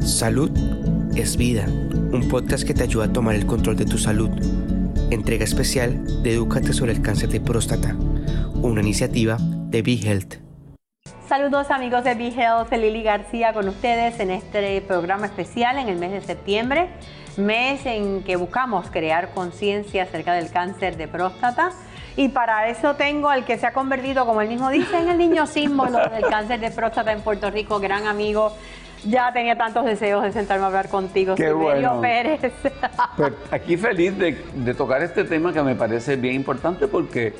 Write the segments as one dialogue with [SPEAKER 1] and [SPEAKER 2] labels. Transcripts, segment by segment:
[SPEAKER 1] Salud es vida, un podcast que te ayuda a tomar el control de tu salud. Entrega especial de Edúcate sobre el cáncer de próstata, una iniciativa de BeHealth.
[SPEAKER 2] Saludos amigos de BeHealth, Lili García con ustedes en este programa especial en el mes de septiembre, mes en que buscamos crear conciencia acerca del cáncer de próstata. Y para eso tengo al que se ha convertido, como él mismo dice, en el niño símbolo del cáncer de próstata en Puerto Rico, gran amigo, ya tenía tantos deseos de sentarme a hablar contigo,
[SPEAKER 3] Qué bueno.
[SPEAKER 2] Pérez.
[SPEAKER 3] Pues aquí feliz de, tocar este tema que me parece bien importante porque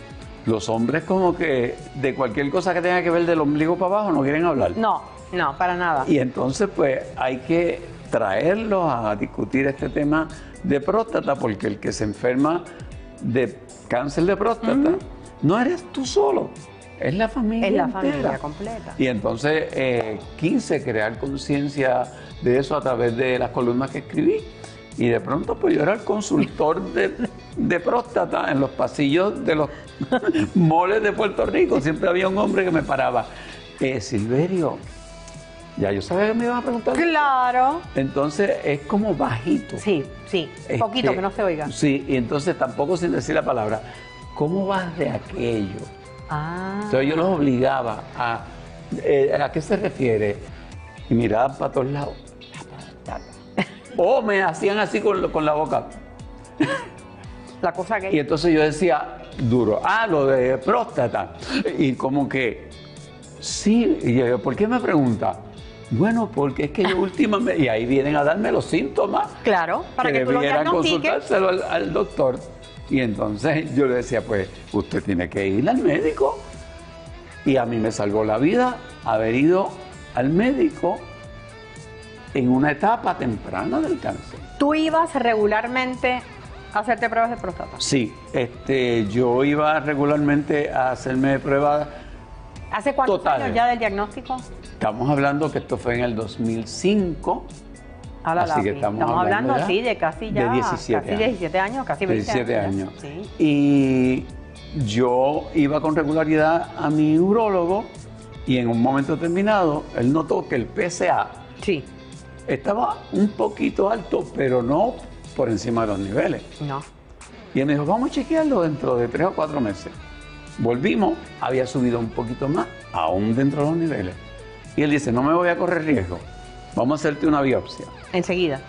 [SPEAKER 3] los hombres como que de cualquier cosa que tenga que ver del ombligo para abajo no quieren hablar.
[SPEAKER 2] No, no, para nada.
[SPEAKER 3] Y entonces pues hay que traerlos a discutir este tema de próstata porque el que se enferma de cáncer de próstata no eres tú solo. Es la familia.
[SPEAKER 2] Es la
[SPEAKER 3] entera.
[SPEAKER 2] familia completa.
[SPEAKER 3] Y entonces eh, quise crear conciencia de eso a través de las columnas que escribí. Y de pronto pues yo era el consultor de, próstata en los pasillos de los moles de Puerto Rico. Siempre había un hombre que me paraba. Eh, Silverio, ya yo sabía que me iban a preguntar.
[SPEAKER 2] Claro.
[SPEAKER 3] Entonces es como bajito.
[SPEAKER 2] Sí, sí,
[SPEAKER 3] Este,
[SPEAKER 2] poquito que no se oiga.
[SPEAKER 3] Sí, y entonces tampoco sin decir la palabra. ¿Cómo vas de aquello?
[SPEAKER 2] Ah.
[SPEAKER 3] Entonces yo los obligaba a... eh, ¿A qué se refiere? Y miraban para todos lados. O me hacían así con, con la boca.
[SPEAKER 2] La cosa que...
[SPEAKER 3] Y entonces yo decía, duro, ah, lo de próstata. Y como que, sí, y yo, ¿por qué me pregunta? Bueno, porque es que yo últimamente, y ahí vienen a darme los síntomas.
[SPEAKER 2] Claro, para que, tú lo
[SPEAKER 3] debieran consultárselo al, al doctor. Y entonces yo le decía, pues, usted tiene que ir al médico. Y a mí me salvó la vida haber ido al médico en una etapa temprana del cáncer.
[SPEAKER 2] ¿Tú ibas regularmente a hacerte pruebas de próstata?
[SPEAKER 3] Sí, este, yo iba regularmente a hacerme pruebas.
[SPEAKER 2] ¿Hace cuántos
[SPEAKER 3] Totales.
[SPEAKER 2] años ya del diagnóstico?
[SPEAKER 3] Estamos hablando que esto fue en el 2005.
[SPEAKER 2] A la
[SPEAKER 3] Así que
[SPEAKER 2] lápiz.
[SPEAKER 3] estamos
[SPEAKER 2] hablando,
[SPEAKER 3] hablando
[SPEAKER 2] así de casi ya...
[SPEAKER 3] de 17
[SPEAKER 2] casi
[SPEAKER 3] años.
[SPEAKER 2] 17 años, casi 20
[SPEAKER 3] 17
[SPEAKER 2] años.
[SPEAKER 3] años.
[SPEAKER 2] Sí.
[SPEAKER 3] Y yo iba con regularidad a mi urólogo y en un momento determinado él notó que el PSA
[SPEAKER 2] Sí,
[SPEAKER 3] estaba un poquito alto, pero no por encima de los niveles.
[SPEAKER 2] no.
[SPEAKER 3] Y él me dijo, vamos a chequearlo dentro de tres o cuatro meses. Volvimos, había subido un poquito más, aún dentro de los niveles. Y él dice, no me voy a correr riesgo, vamos a hacerte una biopsia.
[SPEAKER 2] Enseguida.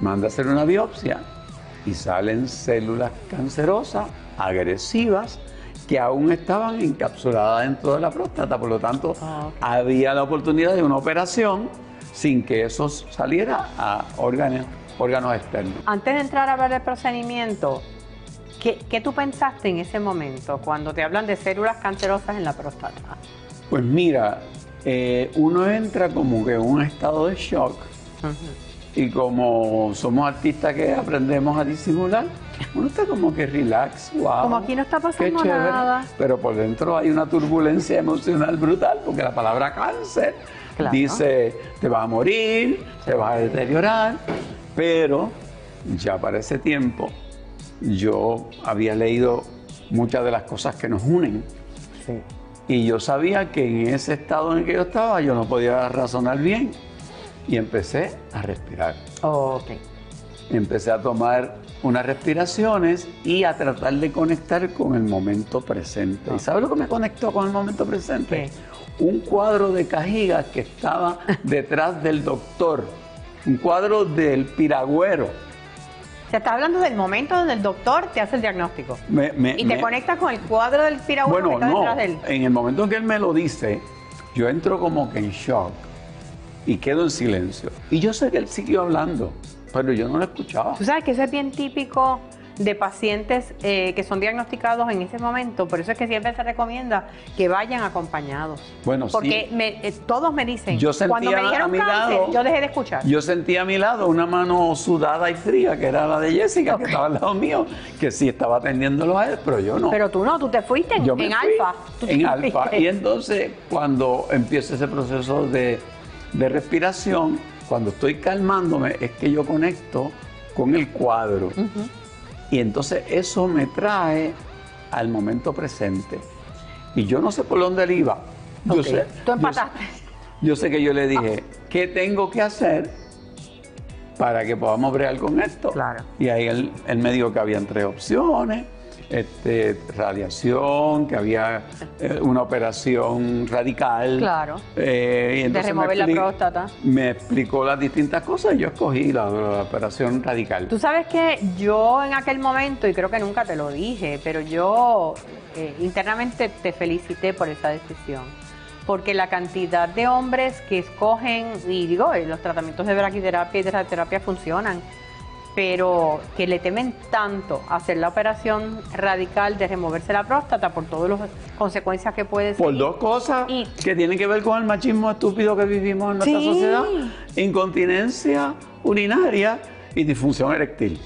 [SPEAKER 3] Manda a hacer una biopsia y salen células cancerosas, agresivas, que aún estaban encapsuladas dentro de la próstata. Por lo tanto,
[SPEAKER 2] Ah,
[SPEAKER 3] había la oportunidad de una operación sin que eso saliera a órganos, órganos externos.
[SPEAKER 2] Antes de entrar a hablar del procedimiento, ¿qué, qué tú pensaste en ese momento cuando te hablan de células cancerosas en la próstata?
[SPEAKER 3] Pues mira, eh, uno entra como que en un estado de shock y como somos artistas que aprendemos a disimular, uno está como que relax, wow.
[SPEAKER 2] Como aquí no está pasando nada.
[SPEAKER 3] Pero por dentro hay una turbulencia emocional brutal porque la palabra cáncer
[SPEAKER 2] Claro.
[SPEAKER 3] dice te vas a morir, te vas a deteriorar, pero ya para ese tiempo yo había leído muchas de las cosas que nos unen.
[SPEAKER 2] Sí.
[SPEAKER 3] Y yo sabía que en ese estado en el que yo estaba yo no podía razonar bien. Y empecé a respirar.
[SPEAKER 2] Ok.
[SPEAKER 3] Empecé a tomar unas respiraciones y a tratar de conectar con el momento presente. ¿Y sabes lo que me conectó con el momento presente? Un cuadro de cajigas que estaba detrás del doctor. Un cuadro del piragüero.
[SPEAKER 2] Se está hablando del momento donde el doctor te hace el diagnóstico.
[SPEAKER 3] Me- me-
[SPEAKER 2] y te
[SPEAKER 3] me-
[SPEAKER 2] conectas con el cuadro del piragüero que
[SPEAKER 3] Bueno,
[SPEAKER 2] está
[SPEAKER 3] no.
[SPEAKER 2] detrás de él.
[SPEAKER 3] En el momento en que él me lo dice, yo entro como que en shock y quedo en silencio. Y yo sé que él siguió hablando, pero yo no lo escuchaba.
[SPEAKER 2] Tú sabes que eso es bien típico de pacientes eh, que son diagnosticados en ese momento. Por eso es que siempre se recomienda que vayan acompañados.
[SPEAKER 3] Bueno, sí.
[SPEAKER 2] Porque me- eh, todos me dicen,
[SPEAKER 3] Yo
[SPEAKER 2] cuando me
[SPEAKER 3] a
[SPEAKER 2] dijeron
[SPEAKER 3] mi
[SPEAKER 2] cáncer,
[SPEAKER 3] lado-
[SPEAKER 2] yo dejé de escuchar.
[SPEAKER 3] Yo sentí a mi lado una mano sudada y fría, que era la de Jessica, que estaba al lado mío, que sí estaba atendiéndolo a él, pero yo no.
[SPEAKER 2] Pero tú no, tú te fuiste en,
[SPEAKER 3] Yo
[SPEAKER 2] alfa.
[SPEAKER 3] En alfa. Y entonces, cuando empieza ese proceso de, de respiración, cuando estoy calmándome, es que yo conecto con el cuadro. Y entonces eso me trae al momento presente. Y yo no sé por dónde él iba. Yo sé,
[SPEAKER 2] Tú empataste.
[SPEAKER 3] Yo sé que yo le dije, ¿qué tengo que hacer para que podamos bregar con esto.
[SPEAKER 2] Claro.
[SPEAKER 3] Y ahí él, él me dijo que habían tres opciones. Este, radiación, que había eh, una operación radical.
[SPEAKER 2] Claro.
[SPEAKER 3] Eh, y
[SPEAKER 2] De
[SPEAKER 3] entonces me
[SPEAKER 2] remover la próstata.
[SPEAKER 3] Me explicó las distintas cosas y yo escogí la, la operación radical.
[SPEAKER 2] Tú sabes que yo en aquel momento, y creo que nunca te lo dije, pero yo eh, internamente te felicité por esa decisión. Porque la cantidad de hombres que escogen, y digo, eh, los tratamientos de braquiterapia y de radioterapia funcionan, pero que le temen tanto a hacer la operación radical de removerse la próstata por todas las consecuencias que puede ser.
[SPEAKER 3] Por dos cosas
[SPEAKER 2] Y-
[SPEAKER 3] que tienen que ver con el machismo estúpido que vivimos en nuestra
[SPEAKER 2] Sí.
[SPEAKER 3] sociedad. Incontinencia urinaria y disfunción eréctil.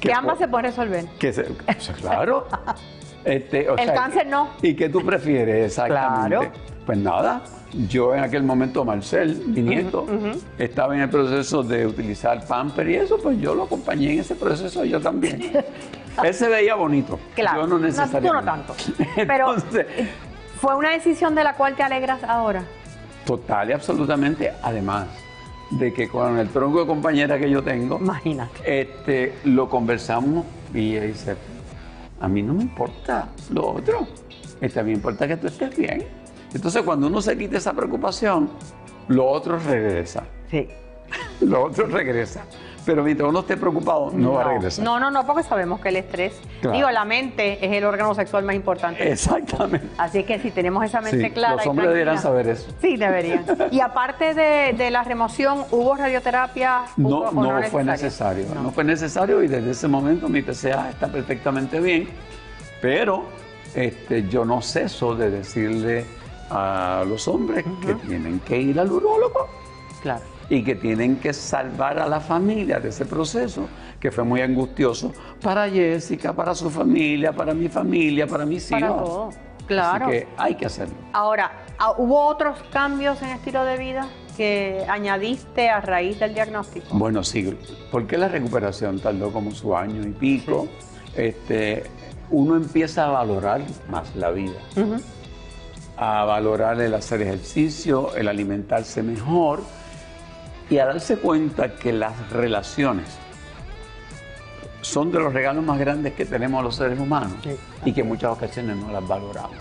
[SPEAKER 2] Que ambas se pueden resolver.
[SPEAKER 3] que se- claro. Este, o
[SPEAKER 2] El
[SPEAKER 3] sea,
[SPEAKER 2] cáncer no.
[SPEAKER 3] ¿Y qué tú prefieres exactamente?
[SPEAKER 2] Claro.
[SPEAKER 3] Pues nada, yo en aquel momento, Marcel, mi nieto, estaba en el proceso de utilizar pamper y eso, pues yo lo acompañé en ese proceso, yo también. Él se veía bonito.
[SPEAKER 2] Claro.
[SPEAKER 3] Yo no necesariamente.
[SPEAKER 2] tú no tanto. Pero
[SPEAKER 3] Entonces,
[SPEAKER 2] fue una decisión de la cual te alegras ahora.
[SPEAKER 3] Total y absolutamente, además de que con el tronco de compañera que yo tengo,
[SPEAKER 2] Imagínate.
[SPEAKER 3] este, lo conversamos y dice, a mí no me importa lo otro, este, a mí me importa que tú estés bien. Entonces cuando uno se quita esa preocupación, lo otro regresa,
[SPEAKER 2] Sí.
[SPEAKER 3] lo otro regresa. Pero mientras uno esté preocupado, no, va a regresar.
[SPEAKER 2] No, no, no, porque sabemos que el estrés,
[SPEAKER 3] Claro.
[SPEAKER 2] digo, la mente es el órgano sexual más importante.
[SPEAKER 3] Exactamente.
[SPEAKER 2] Así que si tenemos esa mente
[SPEAKER 3] Sí,
[SPEAKER 2] clara.
[SPEAKER 3] los hombres deberían saber eso.
[SPEAKER 2] Sí, deberían. Y aparte de, de la remoción, ¿hubo radioterapia?
[SPEAKER 3] No,
[SPEAKER 2] ¿Hubo- o
[SPEAKER 3] no fue necesario.
[SPEAKER 2] No.
[SPEAKER 3] No. fue necesario y desde ese momento mi PCA está perfectamente bien. Pero este, yo no ceso de decirle a los hombres que tienen que ir al urólogo
[SPEAKER 2] Claro.
[SPEAKER 3] y que tienen que salvar a la familia de ese proceso que fue muy angustioso para Jessica, para su familia, para mi familia, para mis
[SPEAKER 2] Para
[SPEAKER 3] hijos.
[SPEAKER 2] todo. Claro.
[SPEAKER 3] Así que hay que hacerlo.
[SPEAKER 2] Ahora, ah, ¿hubo otros cambios en estilo de vida que añadiste a raíz del diagnóstico?
[SPEAKER 3] Bueno, sí, porque la recuperación tardó como su año y pico. Este, uno empieza a valorar más la vida. A valorar el hacer ejercicio, el alimentarse mejor y a darse cuenta que las relaciones son de los regalos más grandes que tenemos los seres humanos
[SPEAKER 2] Sí.
[SPEAKER 3] y que en muchas ocasiones no las valoramos.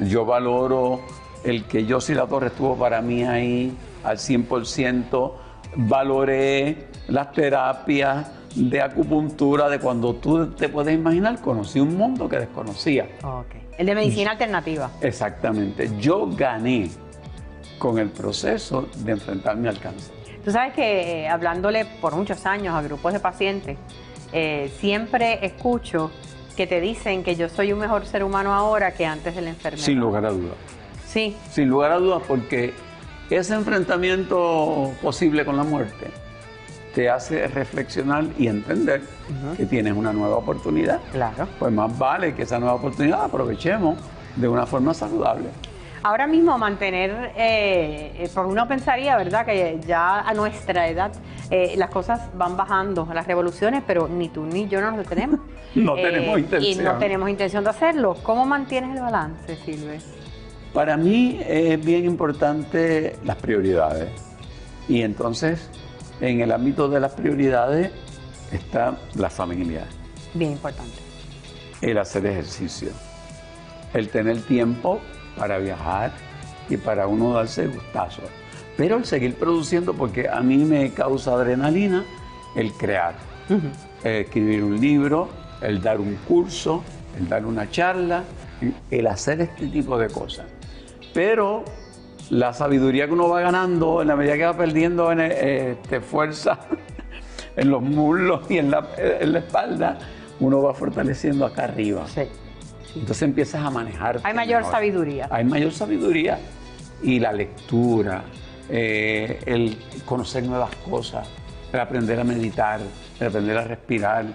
[SPEAKER 3] Yo valoro el que Josie La Torre estuvo para mí ahí al 100%. Valoré las terapias de acupuntura de cuando tú te puedes imaginar. Conocí un mundo que desconocía.
[SPEAKER 2] Ok. El de medicina alternativa.
[SPEAKER 3] Exactamente. Yo gané con el proceso de enfrentarme al cáncer.
[SPEAKER 2] Tú sabes que eh, hablándole por muchos años a grupos de pacientes, eh, siempre escucho que te dicen que yo soy un mejor ser humano ahora que antes de la enfermedad.
[SPEAKER 3] Sin lugar a dudas.
[SPEAKER 2] Sí,
[SPEAKER 3] Sin lugar a dudas porque ese enfrentamiento posible con la muerte te hace reflexionar y entender que tienes una nueva oportunidad.
[SPEAKER 2] claro.
[SPEAKER 3] Pues más vale que esa nueva oportunidad la aprovechemos de una forma saludable.
[SPEAKER 2] Ahora mismo mantener, eh, eh, porque uno pensaría, ¿verdad?, que ya a nuestra edad eh, las cosas van bajando, las revoluciones, pero ni tú ni yo no nos detenemos.
[SPEAKER 3] No tenemos
[SPEAKER 2] Y
[SPEAKER 3] intención.
[SPEAKER 2] no tenemos intención de hacerlo. ¿Cómo mantienes el balance, Silve?
[SPEAKER 3] Para mí es bien importante las prioridades. Y entonces, en el ámbito de las prioridades está la familia,
[SPEAKER 2] Bien importante.
[SPEAKER 3] el hacer ejercicio, el tener tiempo para viajar y para uno darse gustazos. Pero el seguir produciendo, porque a mí me causa adrenalina el crear, el escribir un libro, el dar un curso, el dar una charla, el hacer este tipo de cosas. Pero la sabiduría que uno va ganando en la medida que va perdiendo en, eh, este, fuerza en los muslos y en la, en la espalda, uno va fortaleciendo acá arriba.
[SPEAKER 2] Sí.
[SPEAKER 3] Entonces empiezas a manejar.
[SPEAKER 2] Hay mayor sabiduría.
[SPEAKER 3] Hay mayor sabiduría y la lectura, eh, el conocer nuevas cosas, el aprender a meditar, el aprender a respirar.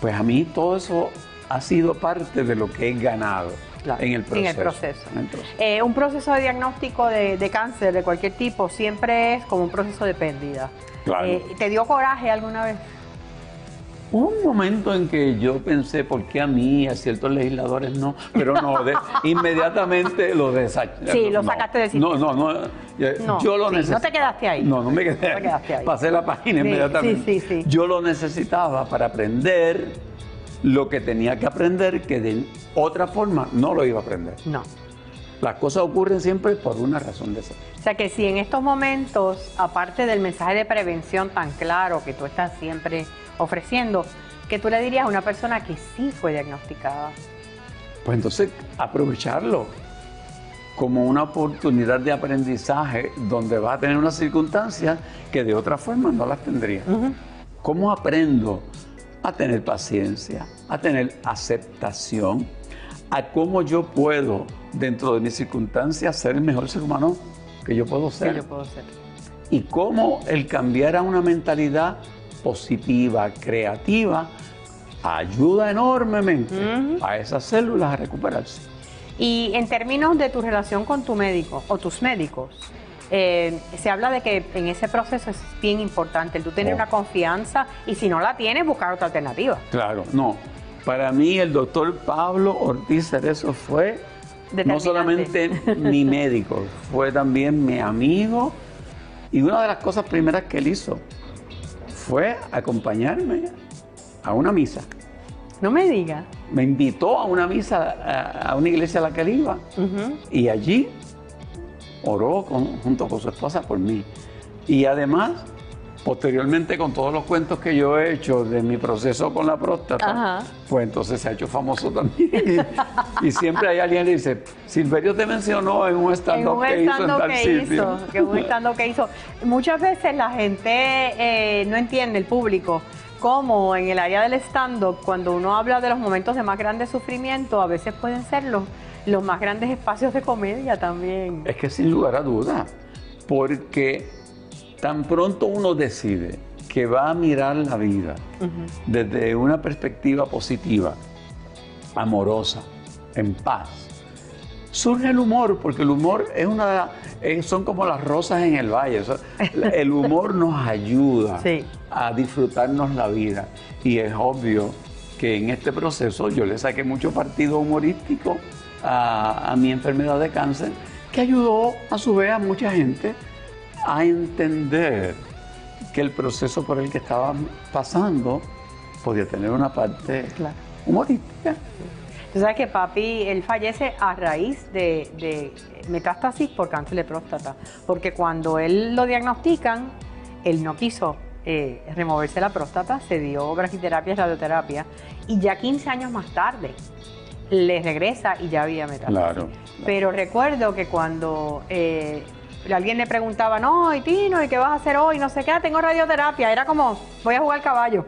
[SPEAKER 3] Pues a mí todo eso ha sido parte de lo que he ganado
[SPEAKER 2] Claro,
[SPEAKER 3] en el proceso.
[SPEAKER 2] En el proceso.
[SPEAKER 3] En el proceso.
[SPEAKER 2] Eh, un proceso de diagnóstico de, de cáncer de cualquier tipo siempre es como un proceso de pérdida.
[SPEAKER 3] Claro.
[SPEAKER 2] Eh, ¿Te dio coraje alguna vez?
[SPEAKER 3] Hubo un momento en que yo pensé, ¿por qué a mí, a ciertos legisladores no? Pero no, de- inmediatamente lo desaché.
[SPEAKER 2] Sí, lo sacaste de
[SPEAKER 3] No, no, no. Yo,
[SPEAKER 2] No,
[SPEAKER 3] yo lo
[SPEAKER 2] sí,
[SPEAKER 3] necesitaba.
[SPEAKER 2] no te quedaste ahí.
[SPEAKER 3] No, no me quedé
[SPEAKER 2] No te quedaste ahí.
[SPEAKER 3] Pasé la página
[SPEAKER 2] Sí,
[SPEAKER 3] inmediatamente.
[SPEAKER 2] sí, sí, sí.
[SPEAKER 3] Yo lo necesitaba para aprender lo que tenía que aprender, que de otra forma no lo iba a aprender.
[SPEAKER 2] No.
[SPEAKER 3] Las cosas ocurren siempre por una razón de ser.
[SPEAKER 2] O sea que si en estos momentos, aparte del mensaje de prevención tan claro que tú estás siempre ofreciendo, que tú le dirías a una persona que sí fue diagnosticada.
[SPEAKER 3] Pues entonces aprovecharlo como una oportunidad de aprendizaje donde vas a tener unas circunstancias que de otra forma no las tendrías. ¿Cómo aprendo a tener paciencia, a tener aceptación, a cómo yo puedo dentro de mis circunstancias ser el mejor ser humano que yo puedo ser?
[SPEAKER 2] yo puedo ser.
[SPEAKER 3] y cómo el cambiar a una mentalidad positiva, creativa, ayuda enormemente a esas células a recuperarse.
[SPEAKER 2] Y en términos de tu relación con tu médico o tus médicos, eh, se habla de que en ese proceso es bien importante tú tener
[SPEAKER 3] Oh.
[SPEAKER 2] una confianza y si no la tienes, buscar otra alternativa.
[SPEAKER 3] Claro, no. Para mí el doctor Pablo Ortiz Cerezo fue no solamente mi médico, fue también mi amigo y una de las cosas primeras que él hizo fue acompañarme a una misa.
[SPEAKER 2] No me digas.
[SPEAKER 3] Me invitó a una misa, a, a una iglesia a la que él iba y allí oró con- junto con su esposa por mí. Y además, posteriormente con todos los cuentos que yo he hecho de mi proceso con la próstata,
[SPEAKER 2] Ajá.
[SPEAKER 3] pues entonces se ha hecho famoso también. y siempre hay alguien que dice, Silverio te mencionó en un stand-up que hizo en tal
[SPEAKER 2] que
[SPEAKER 3] sitio".
[SPEAKER 2] hizo, que un stand-up que hizo. Muchas veces la gente eh, no entiende, el público, cómo en el área del stand-up, cuando uno habla de los momentos de más grande sufrimiento, a veces pueden ser los, los más grandes espacios de comedia también.
[SPEAKER 3] Es que sin lugar a duda, porque tan pronto uno decide que va a mirar la vida desde una perspectiva positiva, amorosa, en paz, surge el humor, porque el humor es una, son como las rosas en el valle. o sea, el humor nos ayuda
[SPEAKER 2] Sí.
[SPEAKER 3] a disfrutarnos la vida. Y es obvio que en este proceso yo le saqué mucho partido humorístico a, a mi enfermedad de cáncer, que ayudó a su vez a mucha gente a entender que el proceso por el que estaban pasando podía tener una parte
[SPEAKER 2] Claro.
[SPEAKER 3] humorística.
[SPEAKER 2] Tú sabes que papi, él fallece a raíz de, de metástasis por cáncer de próstata, porque cuando él lo diagnostican, él no quiso eh, removerse la próstata, se dio braquiterapia y radioterapia, y ya 15 años más tarde le regresa y ya había metástasis.
[SPEAKER 3] Claro,
[SPEAKER 2] Pero recuerdo que cuando eh, alguien le preguntaba, no, y Tino, ¿y qué vas a hacer hoy? No sé qué, "Ah, tengo radioterapia, era como, voy a jugar caballo.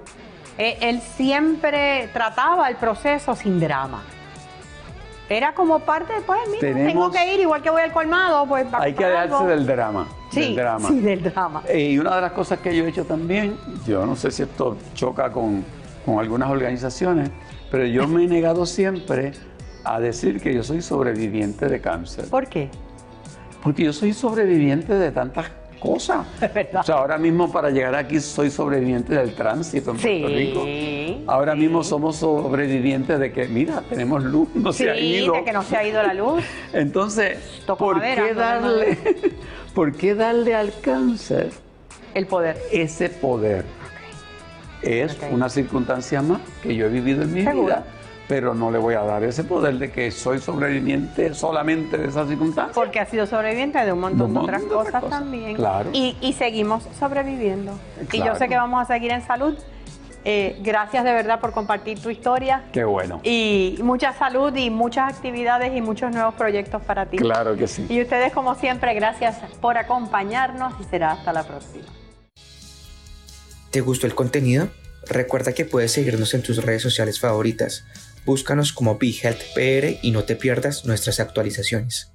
[SPEAKER 2] Eh, él siempre trataba el proceso sin drama. Era como parte de, pues, mira, tengo que ir, igual que voy al colmado, pues
[SPEAKER 3] Hay que darse del drama.
[SPEAKER 2] Sí,
[SPEAKER 3] del drama.
[SPEAKER 2] sí, del drama.
[SPEAKER 3] Eh, Y una de las cosas que yo he hecho también, yo no sé si esto choca con, con algunas organizaciones, pero yo me he negado siempre a decir que yo soy sobreviviente de cáncer.
[SPEAKER 2] ¿Por qué?
[SPEAKER 3] Porque yo soy sobreviviente de tantas cosas. O sea, ahora mismo para llegar aquí soy sobreviviente del tránsito en
[SPEAKER 2] Sí,
[SPEAKER 3] Puerto Rico. Ahora
[SPEAKER 2] sí.
[SPEAKER 3] mismo somos sobrevivientes de que, mira, tenemos luz, no
[SPEAKER 2] Sí,
[SPEAKER 3] se ha ido.
[SPEAKER 2] de que no se ha ido la luz.
[SPEAKER 3] Entonces,
[SPEAKER 2] Toco
[SPEAKER 3] ¿por
[SPEAKER 2] madera,
[SPEAKER 3] qué, darle, ¿por qué darle al cáncer
[SPEAKER 2] El poder.
[SPEAKER 3] ese poder? Es una circunstancia más que yo he vivido en mi vida, pero no le voy a dar ese poder de que soy sobreviviente solamente de esa circunstancia.
[SPEAKER 2] Porque ha sido sobreviviente de un montón
[SPEAKER 3] De un
[SPEAKER 2] de otras
[SPEAKER 3] montón de otras
[SPEAKER 2] cosas
[SPEAKER 3] cosas,
[SPEAKER 2] también.
[SPEAKER 3] claro.
[SPEAKER 2] Y, y seguimos sobreviviendo. Y yo sé que vamos a seguir en salud. Eh, gracias de verdad por compartir tu historia.
[SPEAKER 3] Qué bueno.
[SPEAKER 2] Y mucha salud y muchas actividades y muchos nuevos proyectos para ti.
[SPEAKER 3] Claro que sí.
[SPEAKER 2] Y ustedes, como siempre, gracias por acompañarnos y será hasta la próxima.
[SPEAKER 1] ¿Te gustó el contenido? Recuerda que puedes seguirnos en tus redes sociales favoritas. Búscanos como BeHealthPR y no te pierdas nuestras actualizaciones.